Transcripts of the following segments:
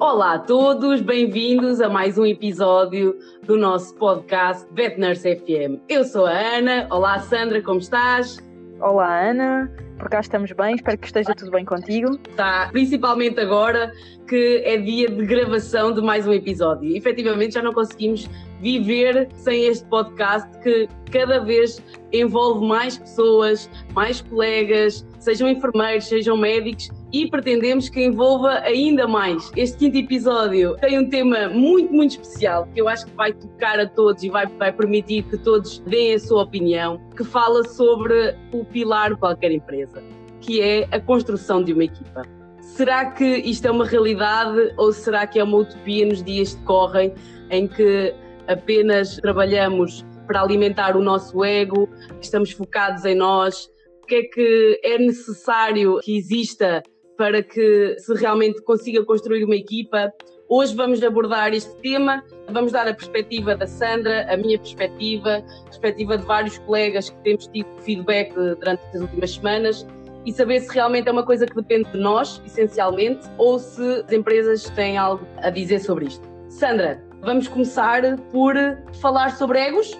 Olá a todos, bem-vindos a mais um episódio do nosso podcast Vet Nurse FM. Eu sou a Ana. Olá Sandra, como estás? Olá Ana, por cá estamos bem, espero que esteja tudo bem contigo. Está, principalmente agora que é dia de gravação de mais um episódio. Efetivamente já não conseguimos viver sem este podcast que cada vez envolve mais pessoas, mais colegas, sejam enfermeiros, sejam médicos e pretendemos que envolva ainda mais. Este quinto episódio tem um tema muito, muito especial que eu acho que vai tocar a todos e vai, vai permitir que todos deem a sua opinião, que fala sobre o pilar de qualquer empresa, que é a construção de uma equipa. Será que isto é uma realidade ou será que é uma utopia nos dias que correm em que apenas trabalhamos para alimentar o nosso ego, estamos focados em nós? O que é que é necessário que exista para que se realmente consiga construir uma equipa? Hoje vamos abordar este tema, vamos dar a perspectiva da Sandra, a minha perspectiva, a perspectiva de vários colegas que temos tido feedback durante as últimas semanas e saber se realmente é uma coisa que depende de nós, essencialmente, ou se as empresas têm algo a dizer sobre isto. Sandra, vamos começar por falar sobre egos.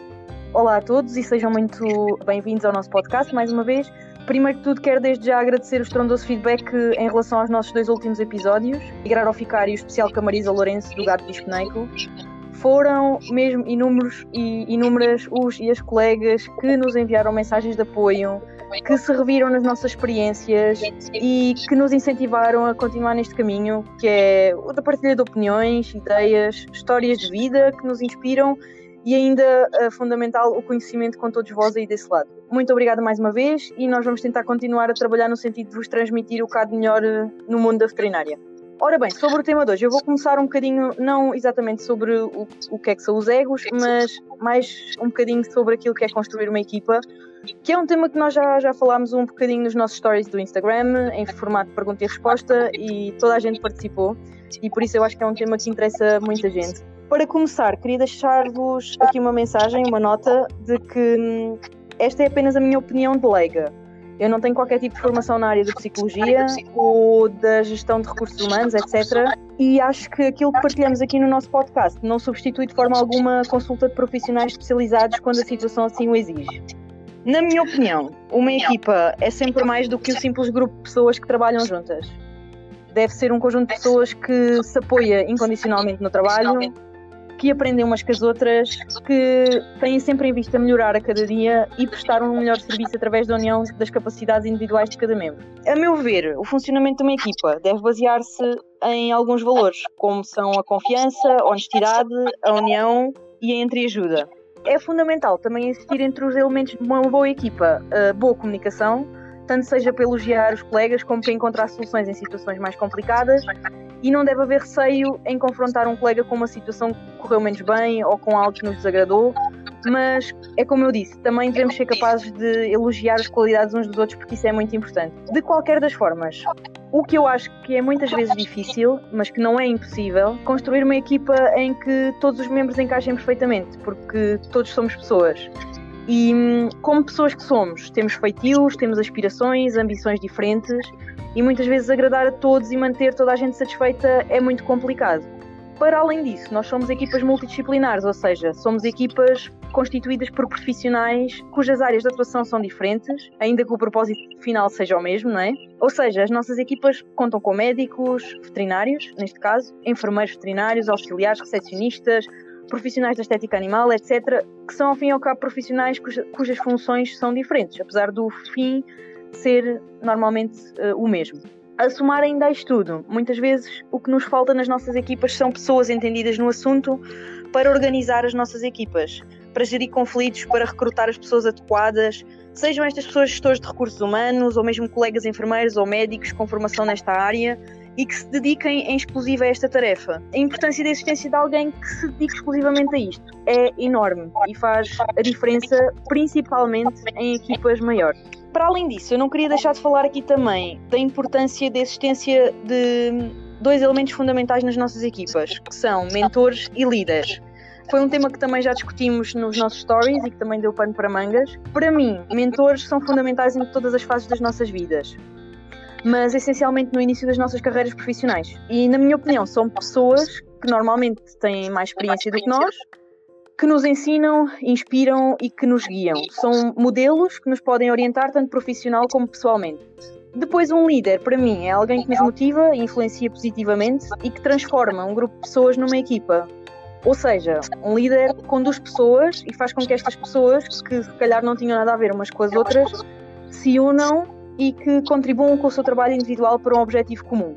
Olá a todos e sejam muito bem-vindos ao nosso podcast mais uma vez. Primeiro de tudo, quero desde já agradecer o estrondoso feedback em relação aos nossos dois últimos episódios, Migrar ao Ficar e o especial com a Marisa Lourenço do Gato Disconeco. Foram mesmo inúmeros e inúmeras os e as colegas que nos enviaram mensagens de apoio, que se reviram nas nossas experiências e que nos incentivaram a continuar neste caminho, que é o da partilha de opiniões, ideias, histórias de vida que nos inspiram e ainda uh, fundamental o conhecimento com todos vós aí desse lado. Muito obrigada mais uma vez e nós vamos tentar continuar a trabalhar no sentido de vos transmitir o bocado melhor uh, no mundo da veterinária. Ora bem, sobre o tema de hoje, eu vou começar um bocadinho, não exatamente sobre o, o que é que são os egos, mas mais um bocadinho sobre aquilo que é construir uma equipa, que é um tema que nós já, já falámos um bocadinho nos nossos stories do Instagram, em formato pergunta e resposta, e toda a gente participou, e por isso eu acho que é um tema que interessa muita gente. Para começar, queria deixar-vos aqui uma mensagem, uma nota de que hum, esta é apenas a minha opinião de leiga. Eu não tenho qualquer tipo de formação na área da psicologia ou da gestão de recursos humanos, etc. E acho que aquilo que partilhamos aqui no nosso podcast não substitui de forma alguma consulta de profissionais especializados quando a situação assim o exige. Na minha opinião, uma equipa é sempre mais do que o simples grupo de pessoas que trabalham juntas. Deve ser um conjunto de pessoas que se apoia incondicionalmente no trabalho, que aprendem umas com as outras, que têm sempre em vista melhorar a cada dia e prestar um melhor serviço através da união das capacidades individuais de cada membro. A meu ver, o funcionamento de uma equipa deve basear-se em alguns valores, como são a confiança, a honestidade, a união e a entreajuda. É fundamental também existir entre os elementos de uma boa equipa boa comunicação, tanto seja para elogiar os colegas como para encontrar soluções em situações mais complicadas e não deve haver receio em confrontar um colega com uma situação que correu menos bem ou com algo que nos desagradou, mas é como eu disse, também devemos ser capazes de elogiar as qualidades uns dos outros porque isso é muito importante. De qualquer das formas, o que eu acho que é muitas vezes difícil, mas que não é impossível, construir uma equipa em que todos os membros encaixem perfeitamente, porque todos somos pessoas. E hum, como pessoas que somos, temos feitios, temos aspirações, ambições diferentes e muitas vezes agradar a todos e manter toda a gente satisfeita é muito complicado. Para além disso, nós somos equipas multidisciplinares, ou seja, somos equipas constituídas por profissionais cujas áreas de atuação são diferentes, ainda que o propósito final seja o mesmo, não é? Ou seja, as nossas equipas contam com médicos, veterinários, neste caso, enfermeiros veterinários, auxiliares, recepcionistas, profissionais da estética animal, etc., que são, ao fim e ao cabo, profissionais cuja, cujas funções são diferentes, apesar do fim ser normalmente uh, o mesmo. A somar ainda a isto tudo, muitas vezes o que nos falta nas nossas equipas são pessoas entendidas no assunto para organizar as nossas equipas, para gerir conflitos, para recrutar as pessoas adequadas, sejam estas pessoas gestores de recursos humanos ou mesmo colegas enfermeiros ou médicos com formação nesta área e que se dediquem em exclusiva a esta tarefa. A importância da existência de alguém que se dedique exclusivamente a isto é enorme e faz a diferença principalmente em equipas maiores. Para além disso, eu não queria deixar de falar aqui também da importância da existência de dois elementos fundamentais nas nossas equipas, que são mentores e líderes. Foi um tema que também já discutimos nos nossos stories e que também deu pano para mangas. Para mim, mentores são fundamentais em todas as fases das nossas vidas. mas essencialmente no início das nossas carreiras profissionais. E, na minha opinião, são pessoas que normalmente têm mais experiência do que nós, que nos ensinam, inspiram e que nos guiam. São modelos que nos podem orientar tanto profissional como pessoalmente. Depois, um líder, para mim, é alguém que nos motiva e influencia positivamente e que transforma um grupo de pessoas numa equipa. Ou seja, um líder conduz pessoas e faz com que estas pessoas, que se calhar não tinham nada a ver umas com as outras, se unam e que contribuam com o seu trabalho individual para um objetivo comum.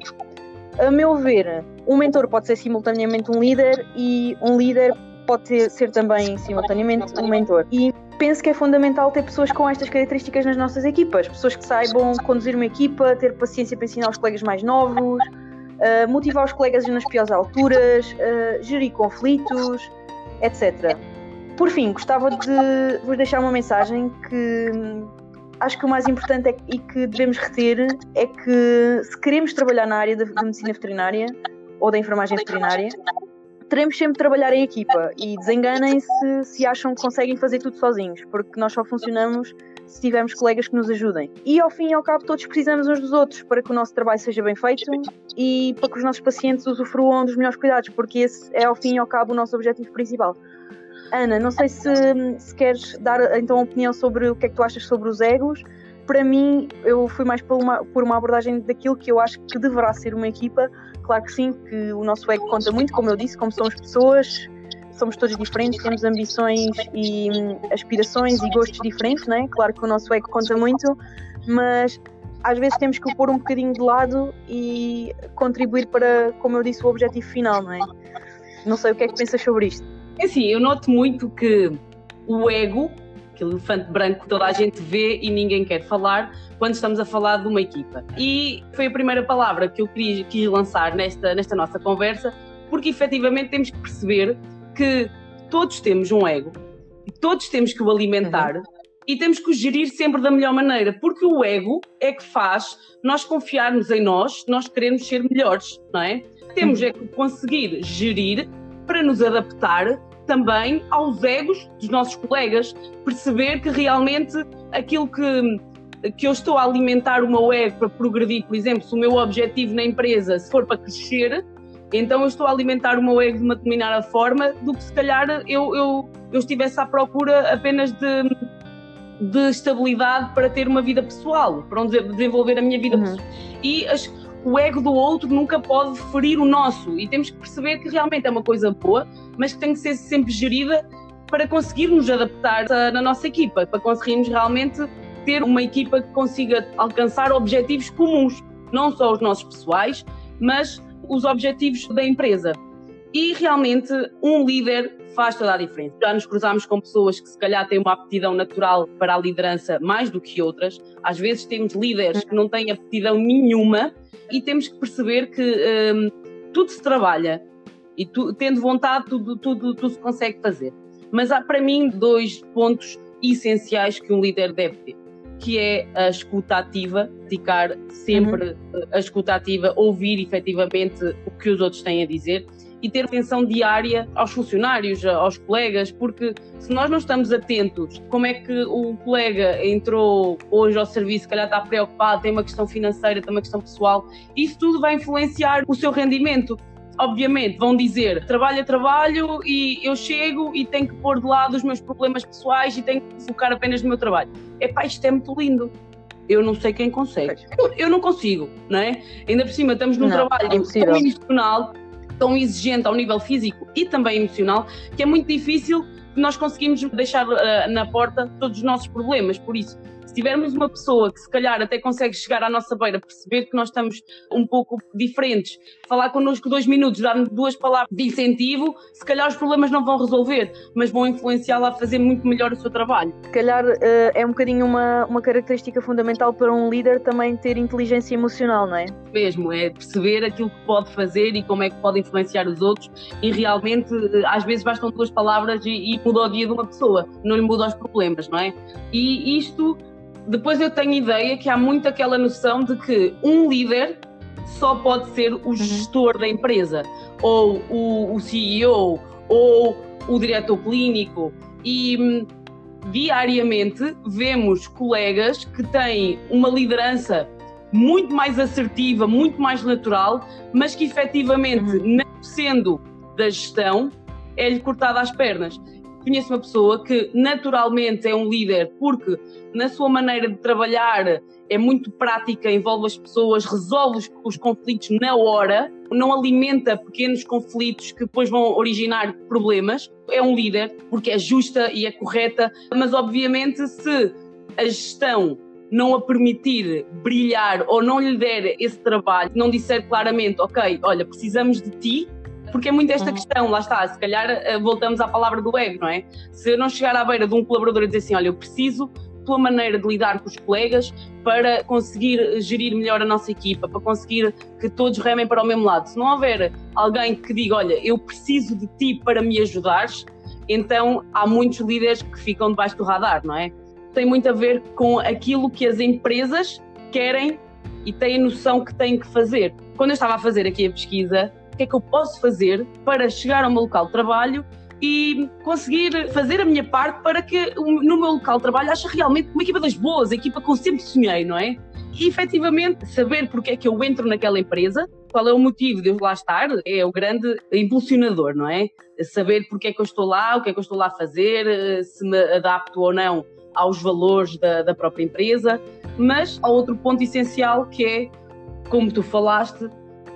A meu ver, um mentor pode ser simultaneamente um líder e um líder pode ter, ser também simultaneamente um mentor. E penso que é fundamental ter pessoas com estas características nas nossas equipas, pessoas que saibam conduzir uma equipa, ter paciência para ensinar os colegas mais novos, uh, motivar os colegas nas piores alturas, uh, gerir conflitos, etc. Por fim, gostava de vos deixar uma mensagem que hum, acho que o mais importante é, e que devemos reter é que se queremos trabalhar na área da medicina veterinária ou da enfermagem veterinária, teremos sempre de trabalhar em equipa e desenganem-se se acham que conseguem fazer tudo sozinhos, porque nós só funcionamos se tivermos colegas que nos ajudem. E ao fim e ao cabo, todos precisamos uns dos outros para que o nosso trabalho seja bem feito e para que os nossos pacientes usufruam dos melhores cuidados, porque esse é ao fim e ao cabo o nosso objetivo principal. Ana, não sei se, se queres dar então opinião sobre o que é que tu achas sobre os egos. Para mim, eu fui mais por uma, por uma abordagem daquilo que eu acho que deverá ser uma equipa, Claro que sim, que o nosso ego conta muito, como eu disse, como somos pessoas, somos todos diferentes, temos ambições e hum, aspirações e gostos diferentes, né? Claro que o nosso ego conta muito, mas às vezes temos que o pôr um bocadinho de lado e contribuir para, como eu disse, o objetivo final, não é? Não sei o que é que pensas sobre isto. É assim, eu noto muito que o ego aquele elefante branco que toda a gente vê e ninguém quer falar quando estamos a falar de uma equipa. E foi a primeira palavra que eu quis, quis lançar nesta, nesta nossa conversa, porque efetivamente temos que perceber que todos temos um ego todos temos que o alimentar. Uhum. E temos que o gerir sempre da melhor maneira, porque o ego é que faz nós confiarmos em nós, nós queremos ser melhores, não é? Temos uhum. é que conseguir gerir para nos adaptar também aos egos dos nossos colegas, perceber que realmente aquilo que, que eu estou a alimentar o meu ego para progredir, por exemplo, se o meu objetivo na empresa se for para crescer, então eu estou a alimentar o meu ego de uma determinada forma do que se calhar eu, eu, eu estivesse à procura apenas de, de estabilidade para ter uma vida pessoal, para desenvolver a minha vida uhum. pessoal. E as, o ego do outro nunca pode ferir o nosso e temos que perceber que realmente é uma coisa boa, mas que tem que ser sempre gerida para conseguirmos adaptar na nossa equipa, para conseguirmos realmente ter uma equipa que consiga alcançar objetivos comuns, não só os nossos pessoais, mas os objetivos da empresa. E realmente um líder faz toda a diferença. Já nos cruzamos com pessoas que se calhar têm uma aptidão natural para a liderança mais do que outras. Às vezes temos líderes que não têm aptidão nenhuma e temos que perceber que hum, tudo se trabalha e tu, tendo vontade tudo, tudo, tudo se consegue fazer. Mas há para mim dois pontos essenciais que um líder deve ter, que é a escuta ativa, dedicar sempre uhum. a escuta ativa, ouvir efetivamente o que os outros têm a dizer e ter atenção diária aos funcionários, aos colegas, porque se nós não estamos atentos, como é que o colega entrou hoje ao serviço, se calhar está preocupado, tem uma questão financeira, tem uma questão pessoal, isso tudo vai influenciar o seu rendimento. Obviamente vão dizer trabalho é trabalho e eu chego e tenho que pôr de lado os meus problemas pessoais e tenho que focar apenas no meu trabalho. É pá, isto é muito lindo eu não sei quem consegue. Eu não consigo, não é? Ainda por cima estamos num não, trabalho é tão emocional tão exigente ao nível físico e também emocional, que é muito difícil nós conseguimos deixar uh, na porta todos os nossos problemas. Por isso, se tivermos uma pessoa que se calhar até consegue chegar à nossa beira, perceber que nós estamos um pouco diferentes, falar connosco dois minutos, dar-nos duas palavras de incentivo, se calhar os problemas não vão resolver, mas vão influenciá-la a fazer muito melhor o seu trabalho. Se calhar uh, é um bocadinho uma, uma característica fundamental para um líder também ter inteligência emocional, não é? Mesmo, é perceber aquilo que pode fazer e como é que pode influenciar os outros e realmente eh, às vezes bastam duas palavras e, e muda o dia de uma pessoa, não lhe muda os problemas, não é? E isto depois eu tenho ideia que há muito aquela noção de que um líder só pode ser o uhum. gestor da empresa, ou o, o CEO, ou o diretor clínico. E hum, diariamente vemos colegas que têm uma liderança muito mais assertiva, muito mais natural, mas que efetivamente, uhum. não sendo da gestão, é-lhe cortada às pernas. Conheço uma pessoa que naturalmente é um líder porque na sua maneira de trabalhar é muito prática, envolve as pessoas, resolve os, os, conflitos na hora, não alimenta pequenos conflitos que depois vão originar problemas. É um líder porque é justa e é correta, mas obviamente se a gestão não a permitir brilhar ou não lhe der esse trabalho, não disser claramente, ok, olha, precisamos de ti, porque é muito esta questão, lá está, se calhar eh, voltamos à palavra do ego, não é? Se eu não chegar à beira de um colaborador e dizer assim, olha, eu preciso tua maneira de lidar com os colegas para conseguir gerir melhor a nossa equipa, para conseguir que todos remem para o mesmo lado. Se não houver alguém que diga, olha, eu preciso de ti para me ajudares, então há muitos líderes que ficam debaixo do radar, não é? Tem muito a ver com aquilo que as empresas querem e têm noção que têm que fazer. Quando eu estava a fazer aqui a pesquisa, que é que eu posso fazer para chegar ao meu local de trabalho e conseguir fazer a minha parte para que no meu local de trabalho ache realmente uma equipa das boas, a equipa que eu sempre sonhei, não é? E efetivamente saber porque é que eu entro naquela empresa, qual é o motivo de eu lá estar, é o grande impulsionador, não é? Saber porque é que eu estou lá, o que é que eu estou lá a fazer, se me adapto ou não aos valores da, da própria empresa. Mas há outro ponto essencial que é, como tu falaste,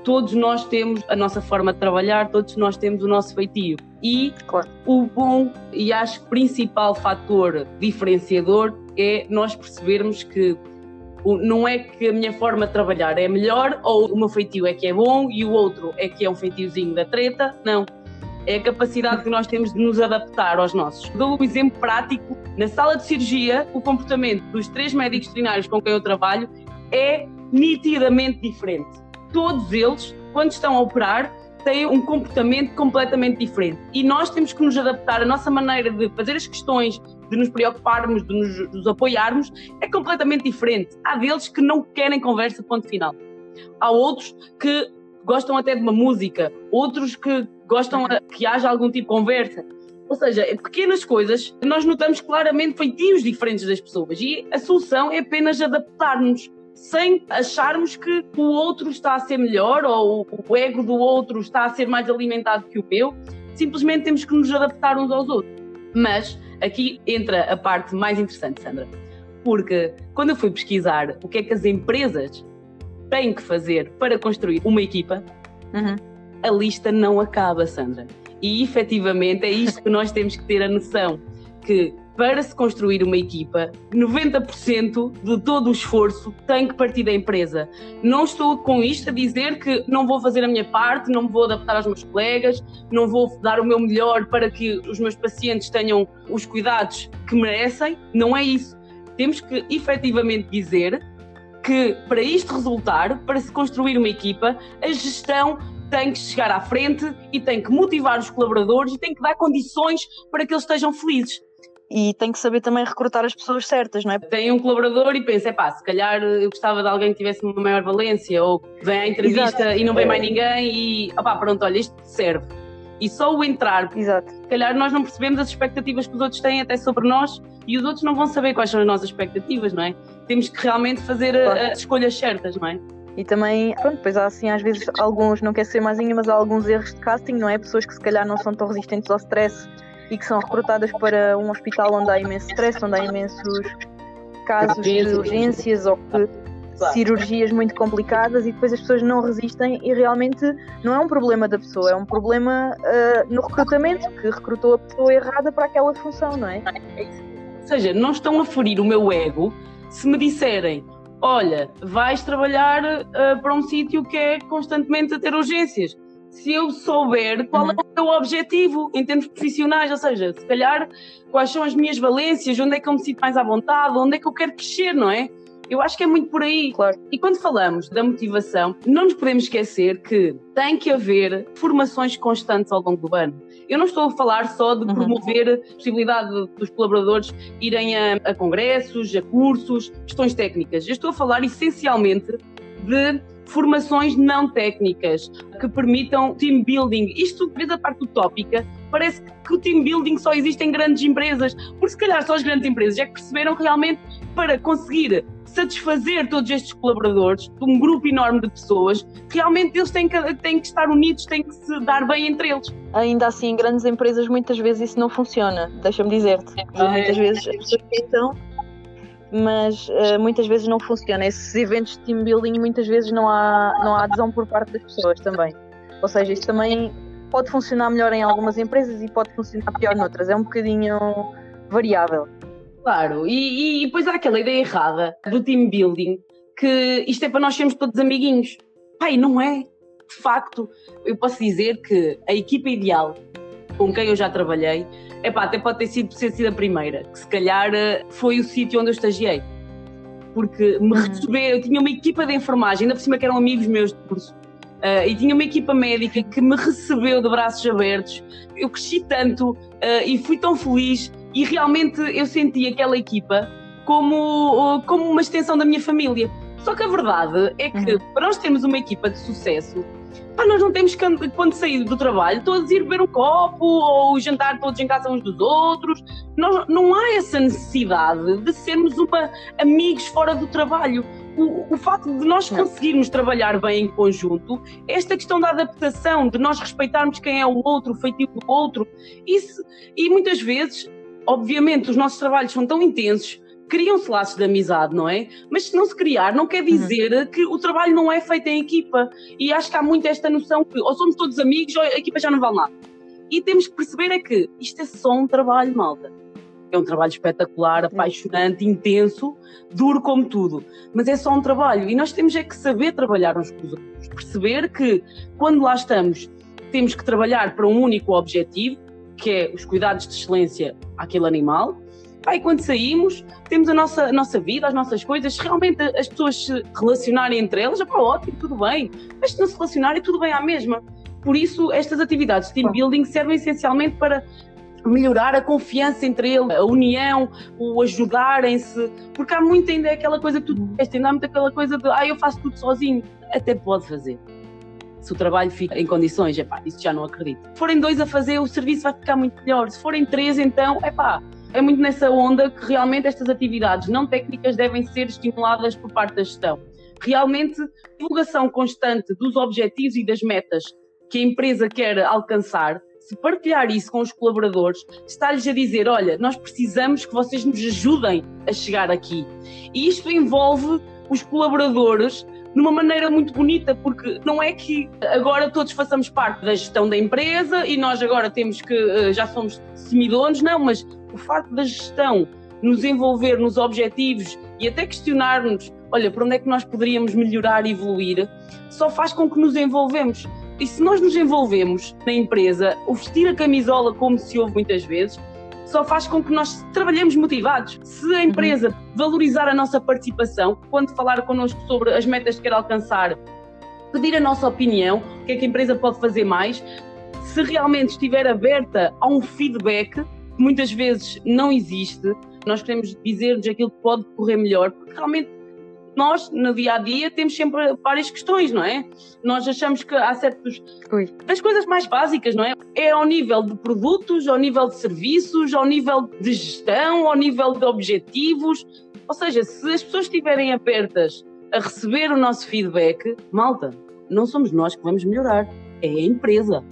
todos nós temos a nossa forma de trabalhar, todos nós temos o nosso feitio. E claro. o bom e acho que principal fator diferenciador é nós percebermos que não é que a minha forma de trabalhar é melhor ou o meu feitio é que é bom e o outro é que é um feitiozinho da treta. Não. É a capacidade que nós temos de nos adaptar aos nossos. Dou um exemplo prático. Na sala de cirurgia, o comportamento dos três médicos veterinários com quem eu trabalho é nitidamente diferente todos eles, quando estão a operar, têm um comportamento completamente diferente. E nós temos que nos adaptar, a nossa maneira de fazer as questões, de nos preocuparmos, de nos, nos apoiarmos, é completamente diferente. Há deles que não querem conversa, ponto final. Há outros que gostam até de uma música, outros que gostam que haja algum tipo de conversa. Ou seja, pequenas coisas, nós notamos claramente feitios diferentes das pessoas e a solução é apenas adaptar-nos sem acharmos que o outro está a ser melhor ou o ego do outro está a ser mais alimentado que o meu. Simplesmente temos que nos adaptar uns aos outros. Mas aqui entra a parte mais interessante, Sandra. Porque quando eu fui pesquisar o que é que as empresas têm que fazer para construir uma equipa, uhum. a lista não acaba, Sandra. E efetivamente é isto que nós temos que ter a noção: que para se construir uma equipa, 90% de todo o esforço tem que partir da empresa. Não estou com isto a dizer que não vou fazer a minha parte, não vou adaptar aos meus colegas, não vou dar o meu melhor para que os meus pacientes tenham os cuidados que merecem. Não é isso. Temos que efetivamente dizer que para isto resultar, para se construir uma equipa, a gestão tem que chegar à frente e tem que motivar os colaboradores e tem que dar condições para que eles estejam felizes e tem que saber também recrutar as pessoas certas, não é? Tem um colaborador e pensa, pá, se calhar eu gostava de alguém que tivesse uma maior valência ou vem à entrevista Exato. e não vem mais ninguém e, opá, pronto, olha, isto serve. E só o entrar, Exato. se calhar nós não percebemos as expectativas que os outros têm até sobre nós e os outros não vão saber quais são as nossas expectativas, não é? Temos que realmente fazer claro. as escolhas certas, não é? E também, pronto, depois há assim, às vezes, alguns, não quer ser maisinha, mas há alguns erros de casting, não é? Pessoas que se calhar não são tão resistentes ao stress e que são recrutadas para um hospital onde há imenso stress, onde há imensos casos de urgências ou cirurgias muito complicadas e depois as pessoas não resistem e realmente não é um problema da pessoa, é um problema uh, no recrutamento, que recrutou a pessoa errada para aquela função, não é? Ou seja, não estão a ferir o meu ego se me disserem olha, vais trabalhar uh, para um sítio que é constantemente a ter urgências se eu souber qual é uhum. é o meu objetivo em termos profissionais, ou seja, se calhar quais são as minhas valências, onde é que eu me sinto mais à vontade, onde é que eu quero crescer, não é? Eu acho que é muito por aí. Claro. E quando falamos da motivação, não nos podemos esquecer que tem que haver formações constantes ao longo do ano. Eu não estou a falar só de uhum. promover a possibilidade dos colaboradores irem a, a congressos, a cursos, questões técnicas. Eu estou a falar essencialmente de formações não técnicas que permitam team building. Isto, vez a parte utópica, parece que o team building só existe em grandes empresas, porque se calhar só as grandes empresas é que perceberam realmente para conseguir satisfazer todos estes colaboradores, um grupo enorme de pessoas, realmente eles têm que, têm que estar unidos, têm que se dar bem entre eles. Ainda assim, em grandes empresas, muitas vezes isso não funciona, deixa-me dizer-te. Ah, muitas é. vezes as pessoas pensam, mas uh, muitas vezes não funciona. Esses eventos de team building, muitas vezes não há, não há adesão por parte das pessoas também. Ou seja, isso também pode funcionar melhor em algumas empresas e pode funcionar pior noutras. É um bocadinho variável. Claro, e, e depois há aquela ideia errada do team building que isto é para nós sermos todos amiguinhos. Pai, não é. De facto, eu posso dizer que a equipa ideal com quem eu já trabalhei, é pá, até pode ter sido, ter sido a primeira, que se calhar eh, foi o sítio onde eu estagiei. Porque me uhum. receber, eu tinha uma equipa de enfermagem, ainda por cima que eram amigos meus de curso, uh, e tinha uma equipa médica que me recebeu de braços abertos. Eu cresci tanto uh, e fui tão feliz e realmente eu senti aquela equipa como, como uma extensão da minha família. Só que a verdade é que uhum. para nós termos uma equipa de sucesso, pá, nós não temos que, quando sair do trabalho, todos ir beber um copo ou jantar todos em casa uns dos outros. Nós, não há essa necessidade de sermos uma, amigos fora do trabalho. O, o, facto de nós conseguirmos trabalhar bem em conjunto, esta questão da adaptação, de nós respeitarmos quem é o outro, o feitiço do outro, isso, e muitas vezes obviamente os nossos trabalhos são tão intensos, criam-se laços de amizade, não é? Mas se não se criar, não quer dizer uhum. que o trabalho não é feito em equipa. E acho que há muito esta noção que ou somos todos amigos ou a equipa já não vale nada. E temos que perceber é que isto é só um trabalho, malta. É um trabalho espetacular, apaixonante, intenso, duro como tudo. Mas é só um trabalho. E nós temos é que saber trabalhar uns com os outros. Perceber que quando lá estamos, temos que trabalhar para um único objetivo que é os cuidados de excelência àquele animal. Aí quando saímos, temos a nossa, a nossa vida, as nossas coisas, realmente as pessoas se relacionarem entre elas, é para ótimo, tudo bem. Mas se não se relacionarem, tudo bem à mesma. Por isso, estas atividades de team building servem essencialmente para melhorar a confiança entre eles, a união, o ajudarem-se, porque há muito ainda aquela coisa que tu disseste, ainda há muito aquela coisa de ah, eu faço tudo sozinho. Até pode fazer se o trabalho fica em condições, epá, isso já não acredito. Se forem dois a fazer, o serviço vai ficar muito melhor. Se forem três, então, epá, é muito nessa onda que realmente estas atividades não técnicas devem ser estimuladas por parte da gestão. Realmente, divulgação constante dos objetivos e das metas que a empresa quer alcançar, se partilhar isso com os colaboradores, está-lhes a dizer: olha, nós precisamos que vocês nos ajudem a chegar aqui. E isto envolve os colaboradores numa maneira muito bonita, porque não é que agora todos façamos parte da gestão da empresa e nós agora temos que, eh, já somos semidonos, não, mas o facto da gestão nos envolver nos objetivos e até questionar-nos, olha, para onde é que nós poderíamos melhorar e evoluir, só faz com que nos envolvemos. E se nós nos envolvemos na empresa, o vestir a camisola, como se ouve muitas vezes, só faz com que nós trabalhemos motivados. Se a empresa uhum. valorizar a nossa participação, quando falar connosco sobre as metas que quer alcançar, pedir a nossa opinião, o que é que a empresa pode fazer mais, se realmente estiver aberta a um feedback, que muitas vezes não existe, nós queremos dizer-nos aquilo que pode correr melhor, porque realmente nós, no dia a dia, temos sempre várias questões, não é? Nós achamos que há certos. Ui. das coisas mais básicas, não é? É ao nível de produtos, ao nível de serviços, ao nível de gestão, ao nível de objetivos. Ou seja, se as pessoas estiverem abertas a receber o nosso feedback, malta, não somos nós que vamos melhorar, é a empresa.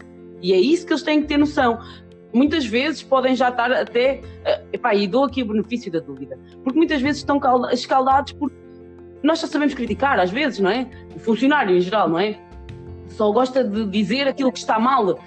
E é isso que eles têm que ter noção muitas vezes podem já estar até. Uh, epá, e dou aqui o benefício da dúvida, porque muitas vezes estão escaldados por nós só sabemos criticar, às vezes, não é? O funcionário em geral, não é? Só gosta de dizer aquilo que está mal.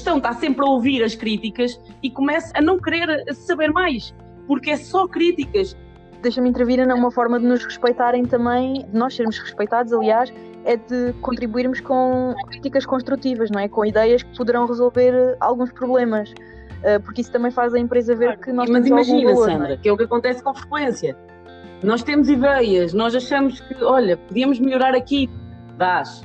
Então está sempre a ouvir as críticas e começa a não querer saber mais, porque é só críticas. Deixa-me intervir numa forma de nos respeitarem também, de nós sermos respeitados, aliás, é de contribuirmos com críticas construtivas, não é? Com ideias que poderão resolver alguns problemas. Eh, porque isso também faz a empresa ver que nós Mas temos imagina, valor, é? Sandra, é? que é o que acontece com frequência nós temos ideias, nós achamos que, olha, podíamos melhorar aqui. Dás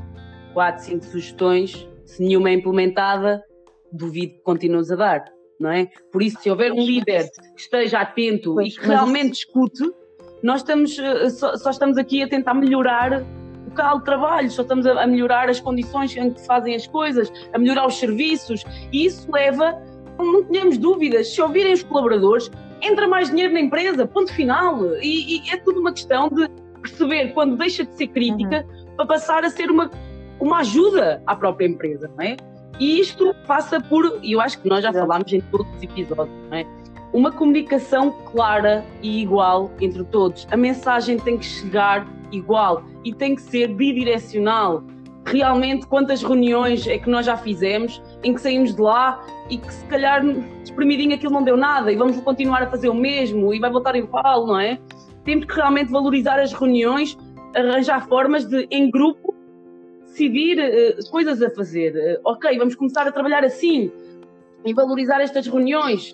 quatro, cinco sugestões, se nenhuma é implementada, duvido que continues a dar, não é? Por isso, se houver um líder que esteja atento pois, e que realmente isso... escute, nós estamos, eh, só, só, estamos aqui a tentar melhorar local de trabalho, só estamos a, melhorar as condições em que se fazem as coisas, a melhorar os serviços, e isso leva não tenhamos dúvidas, se ouvirem os colaboradores, entra mais dinheiro na empresa, ponto final. E, e é tudo uma questão de perceber quando deixa de ser crítica uhum. para passar a ser uma, uma ajuda à própria empresa, não é? E isto passa por, e eu acho que nós já falámos em todos os episódios, não é? Uma comunicação clara e igual entre todos. A mensagem tem que chegar igual e tem que ser bidirecional. Realmente, quantas reuniões é que nós já fizemos em que saímos de lá e que se calhar espremidinho aquilo não deu nada e vamos continuar a fazer o mesmo e vai voltar igual, não é? Temos que realmente valorizar as reuniões, arranjar formas de, em grupo, decidir uh, coisas a fazer. Uh, ok, vamos começar a trabalhar assim e valorizar estas reuniões.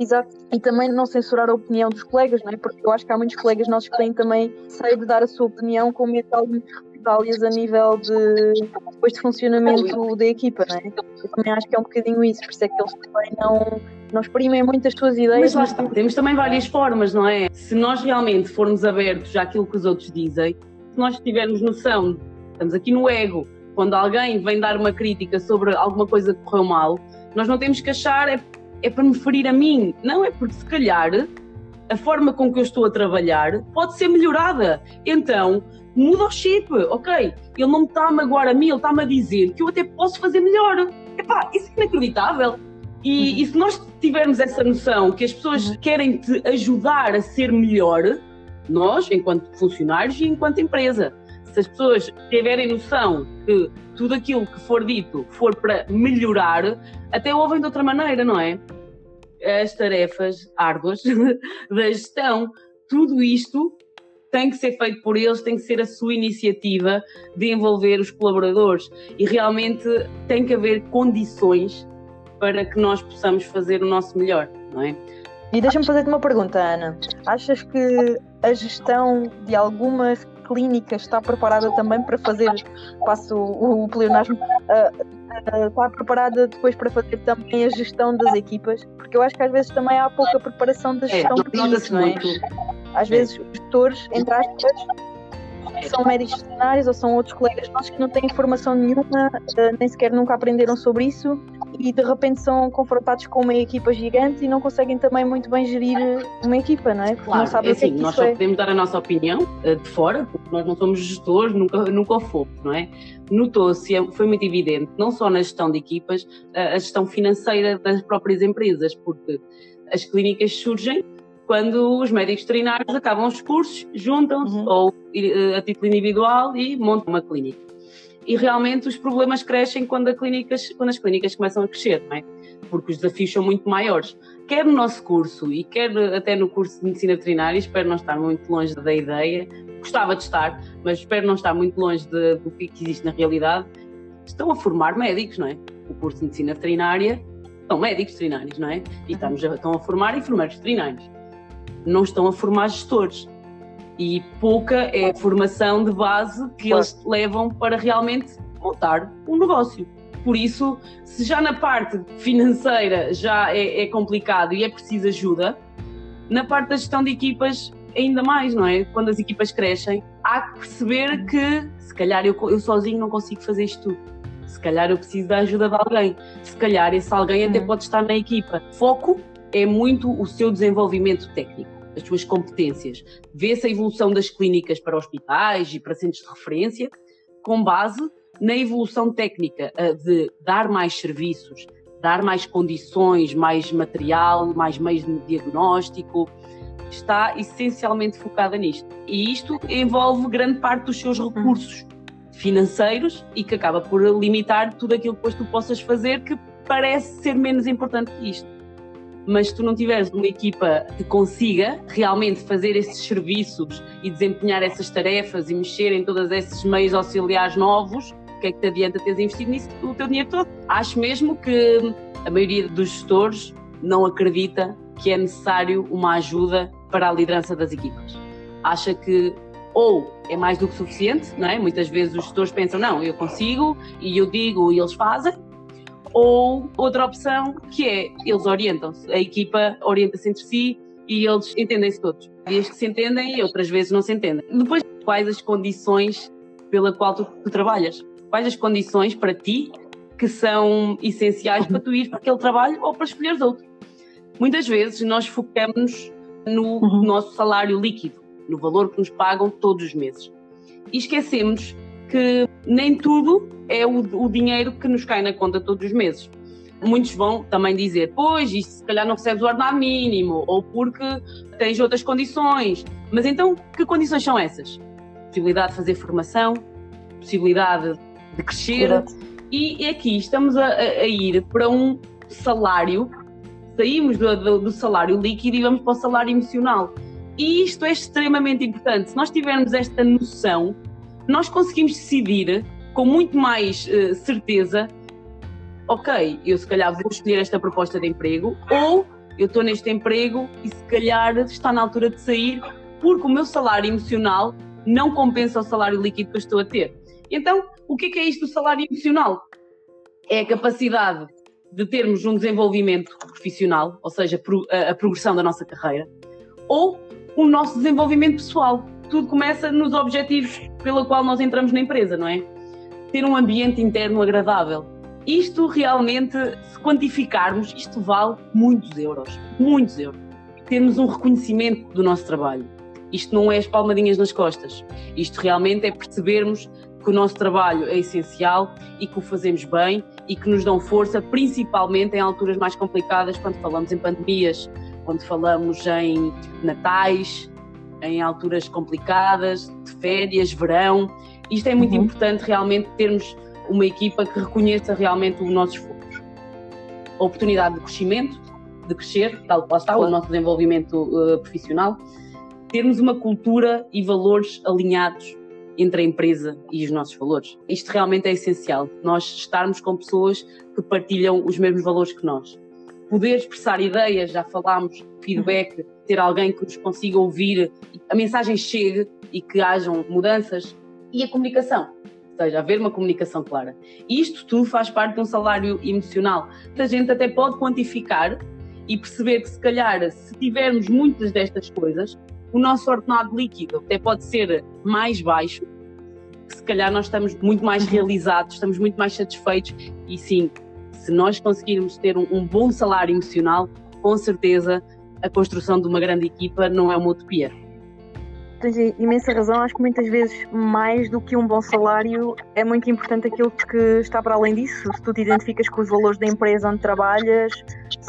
Exato. E também não censurar a opinião dos colegas, não é? Porque eu acho que há muitos colegas nossos que têm também receio de dar a sua opinião com medo de algumas represálias a nível de, depois de funcionamento da equipa, não é? Eu também acho que é um bocadinho isso, por isso é que eles também não, não exprimem muito as suas ideias. Mas lá está, temos também várias formas, não é? Se nós realmente formos abertos àquilo que os outros dizem, se nós tivermos noção estamos aqui no ego. Quando alguém vem dar uma crítica sobre alguma coisa que correu mal, nós não temos que achar é, é para me ferir a mim. Não, é porque se calhar a forma com que eu estou a trabalhar pode ser melhorada. Então, muda o chip, ok? Ele não me está a magoar a mim, ele está-me a dizer que eu até posso fazer melhor. Epá, isso é inacreditável. E, uhum. e se nós tivermos essa noção que as pessoas uhum. querem te ajudar a ser melhor, nós, enquanto funcionários e enquanto empresa, se as pessoas tiverem noção que tudo aquilo que for dito for para melhorar, até ouvem de outra maneira, não é? As tarefas árduas da gestão, tudo isto tem que ser feito por eles, tem que ser a sua iniciativa de envolver os colaboradores e realmente tem que haver condições para que nós possamos fazer o nosso melhor, não é? E deixa-me fazer-te uma pergunta, Ana. Achas que a gestão de alguma clínica está preparada também para fazer, passo o, o pleonasmo, uh, uh, está preparada depois para fazer também a gestão das equipas? Porque eu acho que às vezes também há pouca preparação da é, gestão é, clínica, não é? Às vezes os gestores, entre aspas, são médicos veterinários ou são outros colegas nossos que não têm formação nenhuma, uh, nem sequer nunca aprenderam sobre isso e de repente são confrontados com uma equipa gigante e não conseguem também muito bem gerir uma equipa, não é? Porque claro, não sabem é assim, o que é que nós só é. podemos dar a nossa opinião uh, de fora, porque nós não somos gestores, nunca, nunca o fomos, não é? Notou-se, é, foi muito evidente, não só na gestão de equipas, a gestão financeira das próprias empresas, porque as clínicas surgem quando os médicos veterinários acabam os cursos, juntam-se uhum. ou uh, a título individual e montam uma clínica e realmente os problemas crescem quando, clínicas, quando as clínicas começam a crescer, não é? Porque os desafios são muito maiores. Quer no nosso curso e quer até no curso de Medicina Veterinária, espero não estar muito longe da ideia, gostava de estar, mas espero não estar muito longe de, do que existe na realidade, estão a formar médicos, não é? O curso de Medicina Veterinária são médicos veterinários, não é? E uhum. estamos a, estão a formar enfermeiros veterinários. Não estão a formar gestores e pouca é a formação de base que eles levam para realmente montar um negócio. Por isso, se já na parte financeira já é, é complicado e é preciso ajuda, na parte da gestão de equipas ainda mais, não é? Quando as equipas crescem, há que perceber que se calhar eu, eu sozinho não consigo fazer isto tudo. Se calhar eu preciso da ajuda de alguém. Se calhar esse alguém até uhum. pode estar na equipa. Foco é muito o seu desenvolvimento técnico as suas competências. Vê-se a evolução das clínicas para hospitais e para centros de referência com base na evolução técnica de dar mais serviços, dar mais condições, mais material, mais meios de diagnóstico. Está essencialmente focada nisto. E isto envolve grande parte dos seus recursos financeiros e que acaba por limitar tudo aquilo que depois tu possas fazer que parece ser menos importante que isto mas se tu não tiveres uma equipa que consiga realmente fazer esses serviços e desempenhar essas tarefas e mexer em todos esses meios auxiliares novos, o que é que te adianta teres investido nisso o teu dinheiro todo? Acho mesmo que a maioria dos gestores não acredita que é necessário uma ajuda para a liderança das equipas. Acha que ou é mais do que suficiente, não é? Muitas vezes os gestores pensam, não, eu consigo e eu digo e eles fazem, ou outra opção que é eles orientam-se, a equipa orienta-se entre si e eles entendem-se todos. Dias que se entendem e outras vezes não se entendem. Depois, quais as condições pela qual tu, tu trabalhas? Quais as condições para ti que são essenciais para tu ir para aquele trabalho ou para escolheres outro? Muitas vezes nós focamos no uhum. nosso salário líquido, no valor que nos pagam todos os meses. E esquecemos que nem tudo é o, o dinheiro que nos cai na conta todos os meses. Muitos vão também dizer, pois, isto se calhar não recebes o ordenado mínimo, ou porque tens outras condições. Mas então, que condições são essas? Possibilidade de fazer formação, possibilidade de crescer. E, e aqui estamos a, a, ir para um salário, saímos do, do, do salário líquido e vamos para o salário emocional. E isto é extremamente importante. Se nós tivermos esta noção, nós conseguimos decidir com muito mais uh, certeza ok, eu se calhar vou escolher esta proposta de emprego, ou eu estou neste emprego e se calhar está na altura de sair porque o meu salário emocional não compensa o salário líquido que eu estou a ter. Então, o que é, que é isto do salário emocional? É a capacidade de termos um desenvolvimento profissional, ou seja, a progressão da nossa carreira, ou o nosso desenvolvimento pessoal. Tudo começa nos objetivos pelo qual nós entramos na empresa, não é? Ter um ambiente interno agradável, isto realmente, se quantificarmos, isto vale muitos euros. Muitos euros. Temos um reconhecimento do nosso trabalho. Isto não é as palmadinhas nas costas. Isto realmente é percebermos que o nosso trabalho é essencial e que o fazemos bem e que nos dão força, principalmente em alturas mais complicadas, quando falamos em pandemias, quando falamos em natais, em alturas complicadas, de férias, verão. Isto é muito uhum. importante realmente termos uma equipa que reconheça realmente o nosso esforço. A oportunidade de crescimento, de crescer, tal qual está, o nosso desenvolvimento uh, profissional, termos uma cultura e valores alinhados entre a empresa e os nossos valores. Isto realmente é essencial, nós estarmos com pessoas que partilham os mesmos valores que nós. Poder expressar ideias, já falámos, feedback, ter alguém que nos consiga ouvir, a mensagem chegue e que hajam mudanças e a comunicação seja, haver uma comunicação clara. Isto tudo faz parte de um salário emocional. A gente até pode quantificar e perceber que, se calhar, se tivermos muitas destas coisas, o nosso ordenado líquido até pode ser mais baixo, se calhar nós estamos muito mais uhum. realizados, estamos muito mais satisfeitos e sim, se nós conseguirmos ter um, um bom salário emocional, com certeza a construção de uma grande equipa não é uma utopia tens imensa razão. Acho que muitas vezes, mais do que um bom salário, é muito importante aquilo que está para além disso. Se tu te identificas com os valores da empresa onde trabalhas,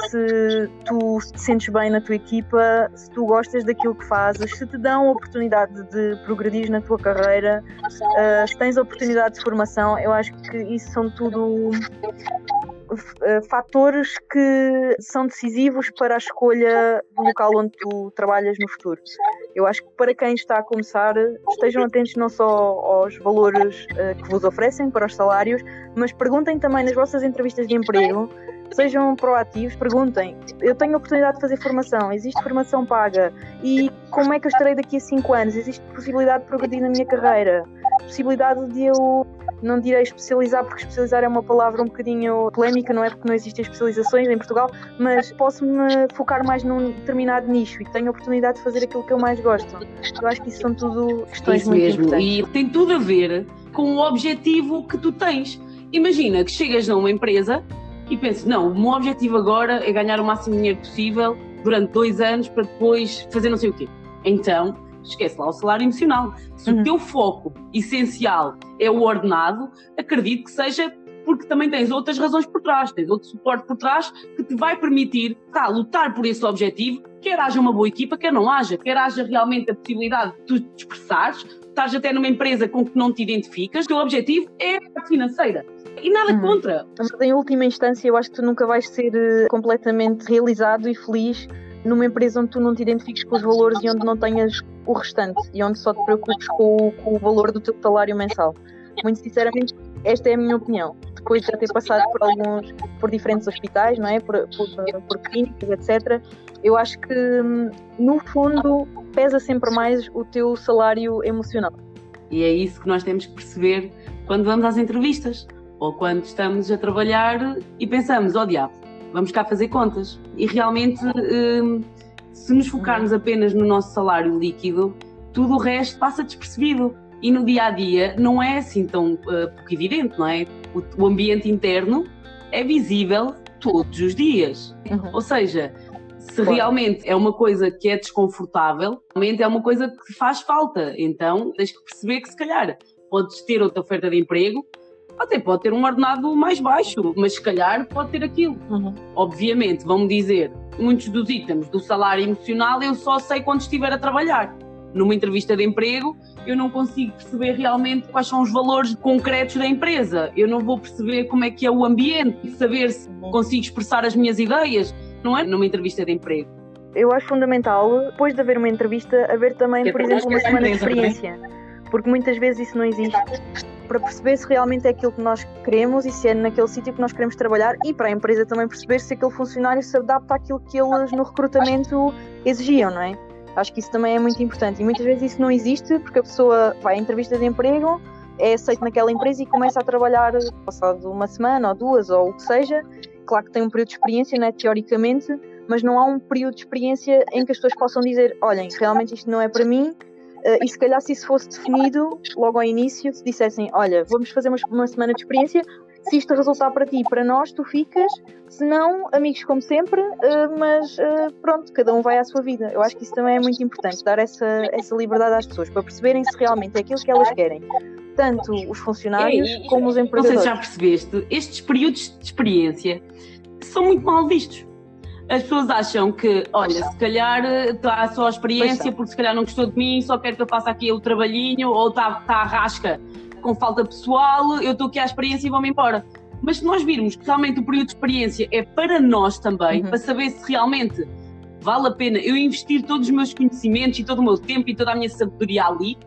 se tu te sentes bem na tua equipa, se tu gostas daquilo que fazes, se te dão a oportunidade de progredir na tua carreira, uh, se tens a oportunidade de formação, eu acho que isso são tudo eh, fatores que são decisivos para a escolha do local onde tu trabalhas no futuro. Eu acho que para quem está a começar, estejam atentos não só aos valores uh, que vos oferecem para os salários, mas perguntem também nas vossas entrevistas de emprego, sejam proativos, perguntem. Eu tenho a oportunidade de fazer formação, existe formação paga e como é que eu estarei daqui a 5 anos? Existe possibilidade de progredir na minha carreira? Possibilidade de eu não direi especializar, porque especializar é uma palavra um bocadinho polémica, não é? Porque não existem especializações em Portugal, mas posso-me focar mais num determinado nicho e tenho a oportunidade de fazer aquilo que eu mais gosto. Eu acho que isso são tudo questões isso muito mesmo. importantes. E tem tudo a ver com o objetivo que tu tens. Imagina que chegas a uma empresa e pensas, não, o meu objetivo agora é ganhar o máximo de dinheiro possível durante dois anos para depois fazer não sei o quê. Então, esquece lá o salário emocional. Se uhum. o teu foco essencial é o ordenado, acredito que seja porque também tens outras razões por trás, tens outro suporte por trás que te vai permitir tá, lutar por esse objetivo, quer haja uma boa equipa, quer não haja, quer haja realmente a possibilidade de tu te expressares, estás até numa empresa com que não te identificas, o teu objetivo é a financeira. E nada uhum. contra. Mas em última instância, eu acho que tu nunca vais ser eh, completamente realizado e feliz numa empresa onde tu não te identifiques com os valores e onde não tenhas o restante e onde só te preocupes com o, com o valor do teu salário mensal. Muito sinceramente, esta é a minha opinião. Depois de já ter passado por alguns, por diferentes hospitais, não é? Por, por, por clínicas, etc. Eu acho que, no fundo, pesa sempre mais o teu salário emocional. E é isso que nós temos que perceber quando vamos às entrevistas ou quando estamos a trabalhar e pensamos, oh, diabo, vamos cá fazer contas. E realmente, hum, se nos focarmos apenas no nosso salário líquido, tudo o resto passa despercebido. E no dia a dia não é assim tão uh, pouco evidente, não é? O, o, ambiente interno é visível todos os dias. Uhum. Ou seja, Se claro. realmente é uma coisa que é desconfortável, realmente é uma coisa que faz falta. Então tens que perceber que se calhar podes ter outra oferta de emprego, até pode ter um ordenado mais baixo, mas se calhar pode ter aquilo. Uhum. Obviamente, vão-me dizer, muitos dos itens do salário emocional eu só sei quando estiver a trabalhar. Numa entrevista de emprego, eu não consigo perceber realmente quais são os valores concretos da empresa. Eu não vou perceber como é que é o ambiente, saber se uhum. consigo expressar as minhas ideias, não é? Numa entrevista de emprego. Eu acho fundamental, depois de haver uma entrevista, haver também, que por exemplo, uma semana de experiência. Porque muitas vezes isso não existe para perceber se realmente é aquilo que nós queremos e se é naquele sítio que nós queremos trabalhar e para a empresa também perceber se aquele funcionário se adapta àquilo que eles no recrutamento exigiam, não é? Acho que isso também é muito importante e muitas vezes isso não existe porque a pessoa vai à entrevista de emprego, é aceito naquela empresa e começa a trabalhar passado uma semana ou duas ou o que seja. Claro que tem um período de experiência, não é? Teoricamente, mas não há um período de experiência em que as pessoas possam dizer: olhem, realmente isto não é para mim, Uh, e se calhar se isso fosse definido logo ao início, se dissessem, olha, vamos fazer uma, uma semana de experiência, se isto resultar para ti e para nós, tu ficas, se não, amigos como sempre, uh, mas uh, pronto, cada um vai à sua vida. Eu acho que isso também é muito importante, dar essa, essa liberdade às pessoas, para perceberem se realmente é aquilo que elas querem. Tanto os funcionários como os empregadores. Não sei se já percebeste, estes períodos de experiência são muito mal vistos as pessoas acham que, olha, se calhar está só a experiência porque se calhar não gostou de mim, só quer que eu faça aqui o trabalhinho, ou está tá à rasca com falta pessoal, eu estou aqui à experiência e vou-me embora. Mas se nós virmos que realmente o período de experiência é para nós também, uhum. para saber se realmente vale a pena eu investir todos os meus conhecimentos e todo o meu tempo e toda a minha sabedoria ali,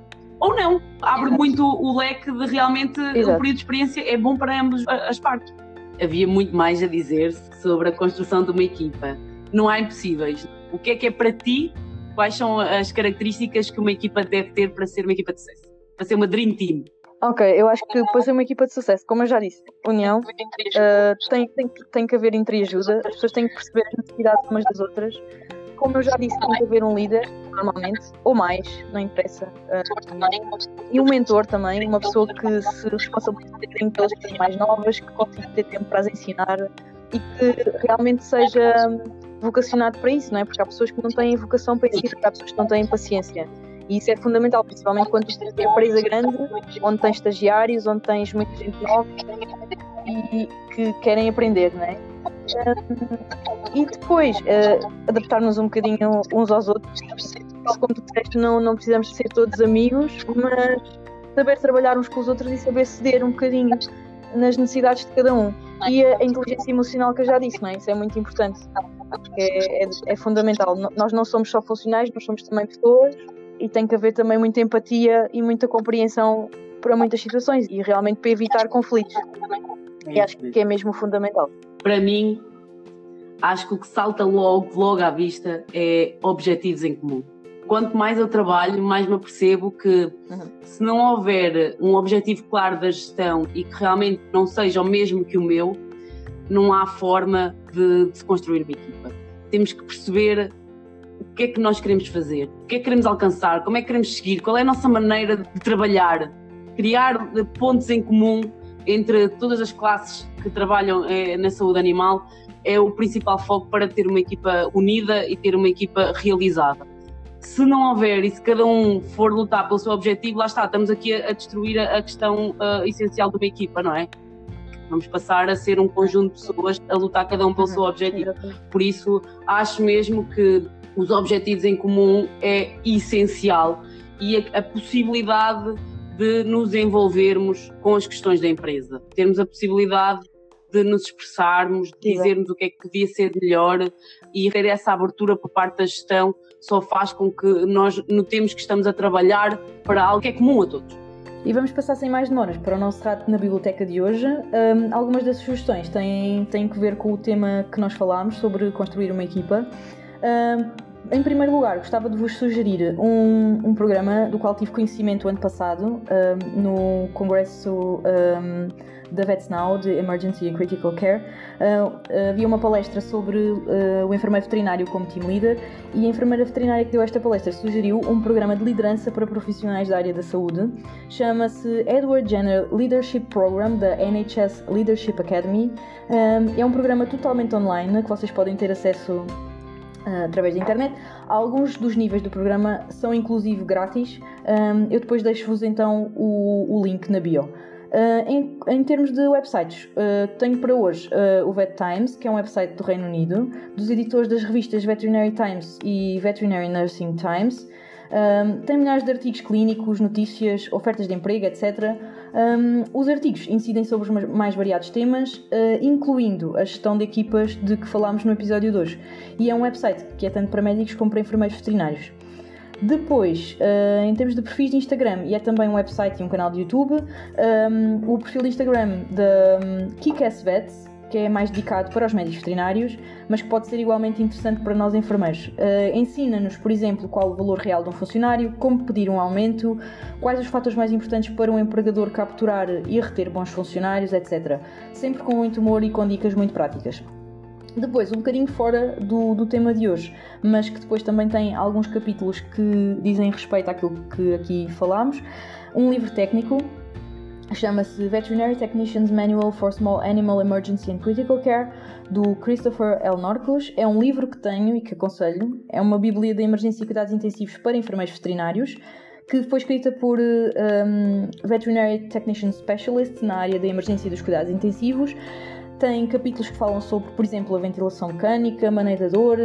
ou não. Abre Exato. muito o leque de realmente Exato. o período de experiência é bom para ambas as partes havia muito mais a dizer sobre a construção de uma equipa. Não há impossíveis. O que é que é para ti? Quais são as características que uma equipa deve ter para ser uma equipa de sucesso? Para ser uma Dream Team? Ok, eu acho que para ser uma equipa de sucesso, como eu já disse, união, uh, tem, tem, tem que haver entreajuda, as pessoas têm que perceber as necessidades umas das outras, como eu já disse, tem que haver um líder, normalmente, ou mais, não interessa. Uh, e um mentor também, uma pessoa que se responsabilize pelas pessoas mais novas, que consiga ter tempo para as ensinar e que realmente seja vocacionado para isso, não é? Porque há pessoas que não têm vocação para ensinar, há pessoas que não têm paciência. E isso é fundamental, principalmente quando tens uma empresa grande, onde tens estagiários, onde tens muita gente nova e que querem aprender, não é? E depois uh, adaptar-nos um bocadinho uns aos outros. Tal como tu disseste, não, não precisamos ser todos amigos, mas saber trabalhar uns com os outros e saber ceder um bocadinho nas necessidades de cada um. E a, a inteligência emocional que eu já disse, não é? Isso é muito importante. É, é, é, fundamental. Nós não somos só funcionais, nós somos também pessoas e tem que haver também muita empatia e muita compreensão para muitas situações e realmente para evitar conflitos. E acho que é mesmo fundamental. Para mim, acho que o que salta logo, logo à vista é objetivos em comum. Quanto mais eu trabalho, mais me percebo que uhum. se não houver um objetivo claro da gestão e que realmente não seja o mesmo que o meu, não há forma de, de se construir uma equipa. Temos que perceber o que é que nós queremos fazer, o que é que queremos alcançar, como é que queremos seguir, qual é a nossa maneira de trabalhar, criar pontos em comum entre todas as classes que trabalham eh, na saúde animal é o principal foco para ter uma equipa unida e ter uma equipa realizada. Se não houver e se cada um for lutar pelo seu objetivo, lá está, estamos aqui a, a destruir a, a questão uh, essencial de uma equipa, não é? Vamos passar a ser um conjunto de pessoas a lutar cada um pelo seu objetivo. Por isso, acho mesmo que os objetivos em comum é essencial e a, a possibilidade de nos envolvermos com as questões da empresa, termos a possibilidade de nos expressarmos, de dizermos o que é que podia ser melhor e ter essa abertura por parte da gestão só faz com que nós notemos que estamos a trabalhar para algo que é comum a todos. E vamos passar sem mais demoras para o nosso rato na biblioteca de hoje. Um, algumas das sugestões têm, têm que ver com o tema que nós falámos sobre construir uma equipa. Um, em primeiro lugar, gostava de vos sugerir um, um programa do qual tive conhecimento ano passado um, no Congresso um, da Vets Now, de Emergency and Critical Care. Uh, havia uma palestra sobre uh, o enfermeiro veterinário como team leader e a enfermeira veterinária que deu esta palestra sugeriu um programa de liderança para profissionais da área da saúde. Chama-se Edward Jenner Leadership Program da NHS Leadership Academy. é um programa totalmente online que vocês podem ter acesso através da internet. Alguns dos níveis do programa são inclusive grátis. Eu depois deixo-vos então o, o, link na bio. Uh, em, em, termos de websites, uh, tenho para hoje o Vet Times, que é um website do Reino Unido, dos editores das revistas Veterinary Times e Veterinary Nursing Times. Tem milhares de artigos clínicos, notícias, ofertas de emprego, etc. Um, os artigos incidem sobre os mais variados temas, uh, incluindo a gestão de equipas de que falámos no episódio 2. E é um website que é tanto para médicos como para enfermeiros veterinários. Depois, uh, em termos de perfis de Instagram, e é também um website e um canal de YouTube, um, o perfil de Instagram da um, Kickass Vets, que é mais dedicado para os médicos veterinários, mas que pode ser igualmente interessante para nós enfermeiros. Uh, Ensina-nos, por exemplo, qual o valor real de um funcionário, como pedir um aumento, quais os fatores mais importantes para um empregador capturar e reter bons funcionários, etc. Sempre com muito humor e com dicas muito práticas. Depois, um bocadinho fora do, do tema de hoje, mas que depois também tem alguns capítulos que dizem respeito àquilo que aqui falámos. Um livro técnico chama-se Veterinary Technician's Manual for Small Animal Emergency and Critical Care, do Christopher L. Norcos. É um livro que tenho e que aconselho. É uma bíblia de emergência e cuidados intensivos para enfermeiros veterinários, que foi escrita por um, Veterinary Technician Specialists na área da emergência e dos cuidados intensivos tem capítulos que falam sobre, por exemplo, a ventilação mecânica, maneira da dor,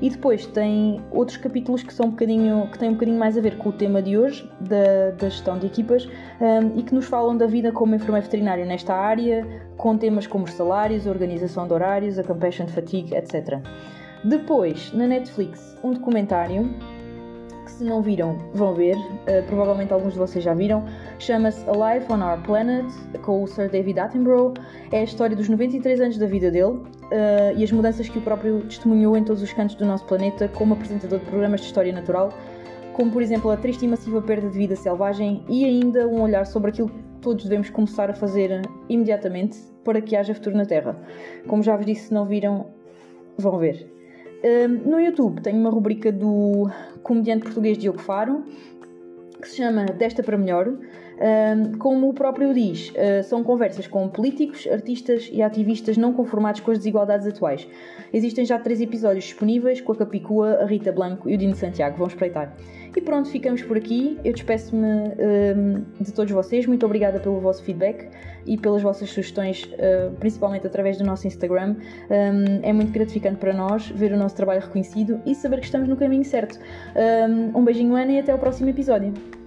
e depois tem outros capítulos que são um bocadinho, que têm um bocadinho mais a ver com o tema de hoje, da, da gestão de equipas, um, e que nos falam da vida como enfermeiro veterinário nesta área, com temas como os salários, a organização de horários, a compassion fatigue, etc. Depois, na Netflix, um documentário que se não viram, vão ver, uh, provavelmente alguns de vocês já viram, chama-se A Life on Our Planet, com o Sir David Attenborough. É a história dos 93 anos da vida dele uh, e as mudanças que o próprio testemunhou em todos os cantos do nosso planeta como apresentador de programas de história natural, como por exemplo a triste e massiva perda de vida selvagem e ainda um olhar sobre aquilo que todos devemos começar a fazer imediatamente para que haja futuro na Terra. Como já vos disse, se não viram, vão ver. Uh, no YouTube tenho uma rubrica do comediante português Diogo Faro que se chama Desta para Melhor, como o próprio diz, uh, são conversas com políticos, artistas e ativistas não conformados com as desigualdades atuais. Existem já três episódios disponíveis com a Capicua, a Rita Blanco e o Dino Santiago. Vão espreitar. E pronto, ficamos por aqui. Eu despeço-me de todos vocês. Muito obrigada pelo vosso feedback e pelas vossas sugestões, uh, principalmente através do nosso Instagram. É muito gratificante para nós ver o nosso trabalho reconhecido e saber que estamos no caminho certo. Um, um beijinho, Ana, e até o próximo episódio.